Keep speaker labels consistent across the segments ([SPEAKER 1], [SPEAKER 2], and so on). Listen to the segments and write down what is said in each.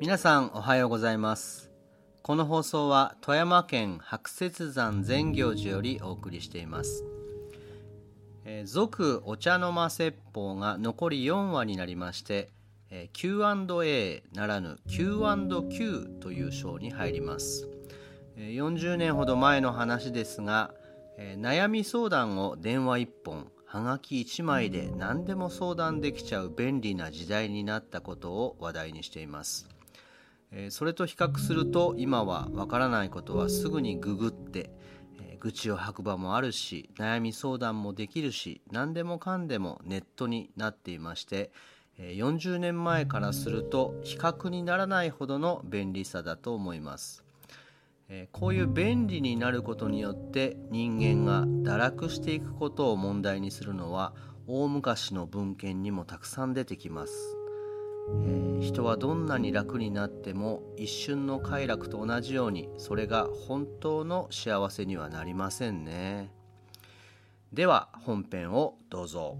[SPEAKER 1] 皆さんおはようございます。この放送は富山県白雪山善行寺よりお送りしています。えー続お茶の間説法が残り4話になりましてえー Q&A ならぬ Q&Q という章に入ります。40年ほど前の話ですが、え悩み相談を電話1本はがき1枚で何でも相談できちゃう便利な時代になったことを話題にしています。えそれと比較すると今はわからないことはすぐにググって、え愚痴を吐く場もあるし悩み相談もできるし何でもかんでもネットになっていまして40年前からすると比較にならないほどの便利さだと思います。こういう便利になることによって人間が堕落していくことを問題にするのは大昔の文献にもたくさん出てきます。人はどんなに楽になっても一瞬の快楽と同じようにそれが本当の幸せにはなりませんね。では本編をどうぞ。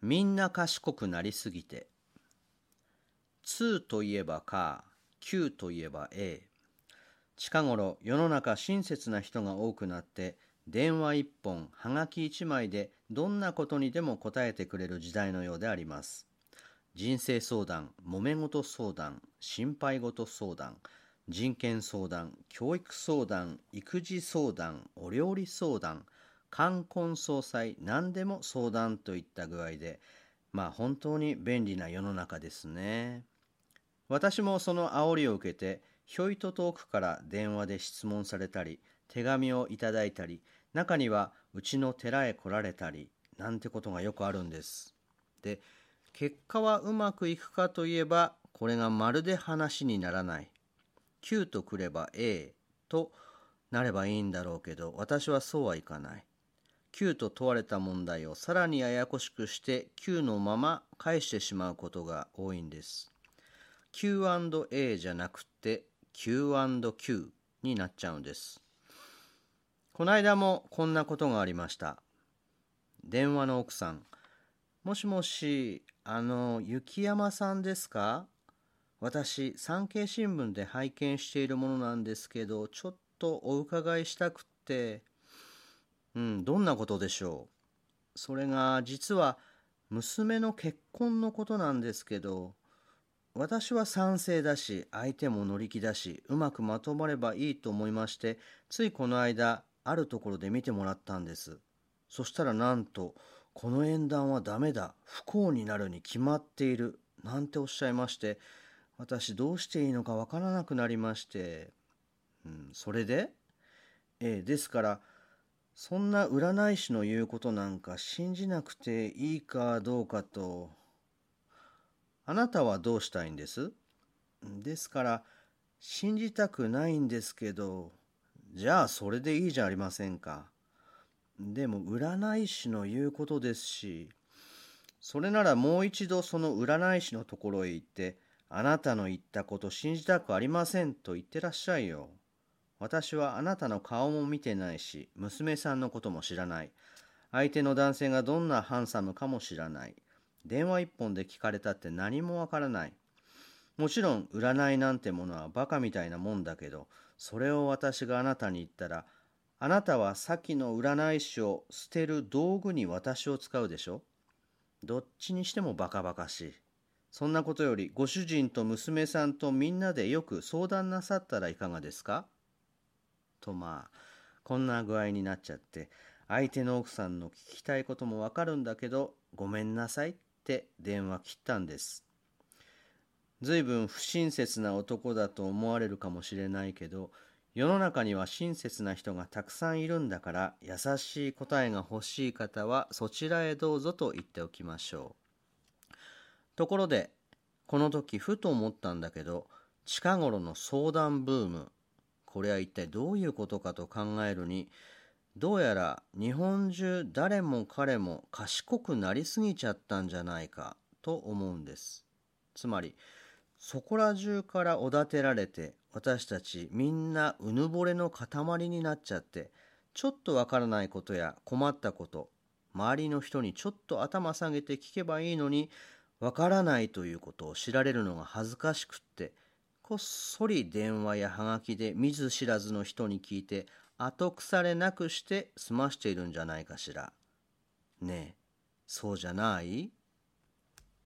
[SPEAKER 1] みんな賢くなりすぎて2といえばか9といえば A 近頃世の中親切な人が多くなって電話一本はがき一枚でどんなことにでも答えてくれる時代のようであります。人生相談、揉め事相談、心配事相談、人権相談、教育相談、育児相談、お料理相談、冠婚葬祭、何でも相談といった具合で、まあ本当に便利な世の中ですね。私もその煽りを受けて、ひょいと遠くから電話で質問されたり、手紙をいただいたり、中にはうちの寺へ来られたり、なんてことがよくあるんです。で、結果はうまくいくかといえばこれがまるで話にならない。9とくれば A となればいいんだろうけど私はそうはいかない。9と問われた問題をさらにややこしくして9のまま返してしまうことが多いんです。Q&A じゃなくて Q&Q になっちゃうんです。この間もこんなことがありました。電話の奥さんもしもし、あの、雪山さんですか？私、産経新聞で拝見しているものなんですけど、ちょっとお伺いしたくって、うん、どんなことでしょう？それが、実は、娘の結婚のことなんですけど、私は賛成だし、相手も乗り気だし、うまくまとまればいいと思いまして、ついこの間、あるところで見てもらったんです。そしたらなんと、この縁談はダメだ不幸になるに決まっているなんておっしゃいまして私どうしていいのかわからなくなりまして、うん、それで？ええですからそんな占い師の言うことなんか信じなくていいかどうかとあなたはどうしたいんです？ですから信じたくないんですけどじゃあそれでいいじゃありませんか。でも占い師の言うことですしそれならもう一度その占い師のところへ行ってあなたの言ったこと信じたくありませんと言ってらっしゃいよ。私はあなたの顔も見てないし娘さんのことも知らない。相手の男性がどんなハンサムかも知らない。電話一本で聞かれたって何もわからない。もちろん占いなんてものはバカみたいなもんだけどそれを私があなたに言ったらあなたは先の占い師を捨てる道具に私を使うでしょ？どっちにしてもバカバカしい。そんなことよりご主人と娘さんとみんなでよく相談なさったらいかがですか？とまあこんな具合になっちゃって相手の奥さんの聞きたいこともわかるんだけどごめんなさいって電話切ったんです。随分不親切な男だと思われるかもしれないけど世の中には親切な人がたくさんいるんだから優しい答えが欲しい方はそちらへどうぞと言っておきましょう。ところでこの時ふと思ったんだけど近頃の相談ブームこれは一体どういうことかと考えるにどうやら日本中誰も彼も賢くなりすぎちゃったんじゃないかと思うんです。つまりそこら中からおだてられて私たちみんなうぬぼれの塊になっちゃってちょっとわからないことや困ったこと周りの人にちょっと頭下げて聞けばいいのにわからないということを知られるのが恥ずかしくってこっそり電話やはがきで見ず知らずの人に聞いて後腐れなくして済ましているんじゃないかしら。ねえ、そうじゃない？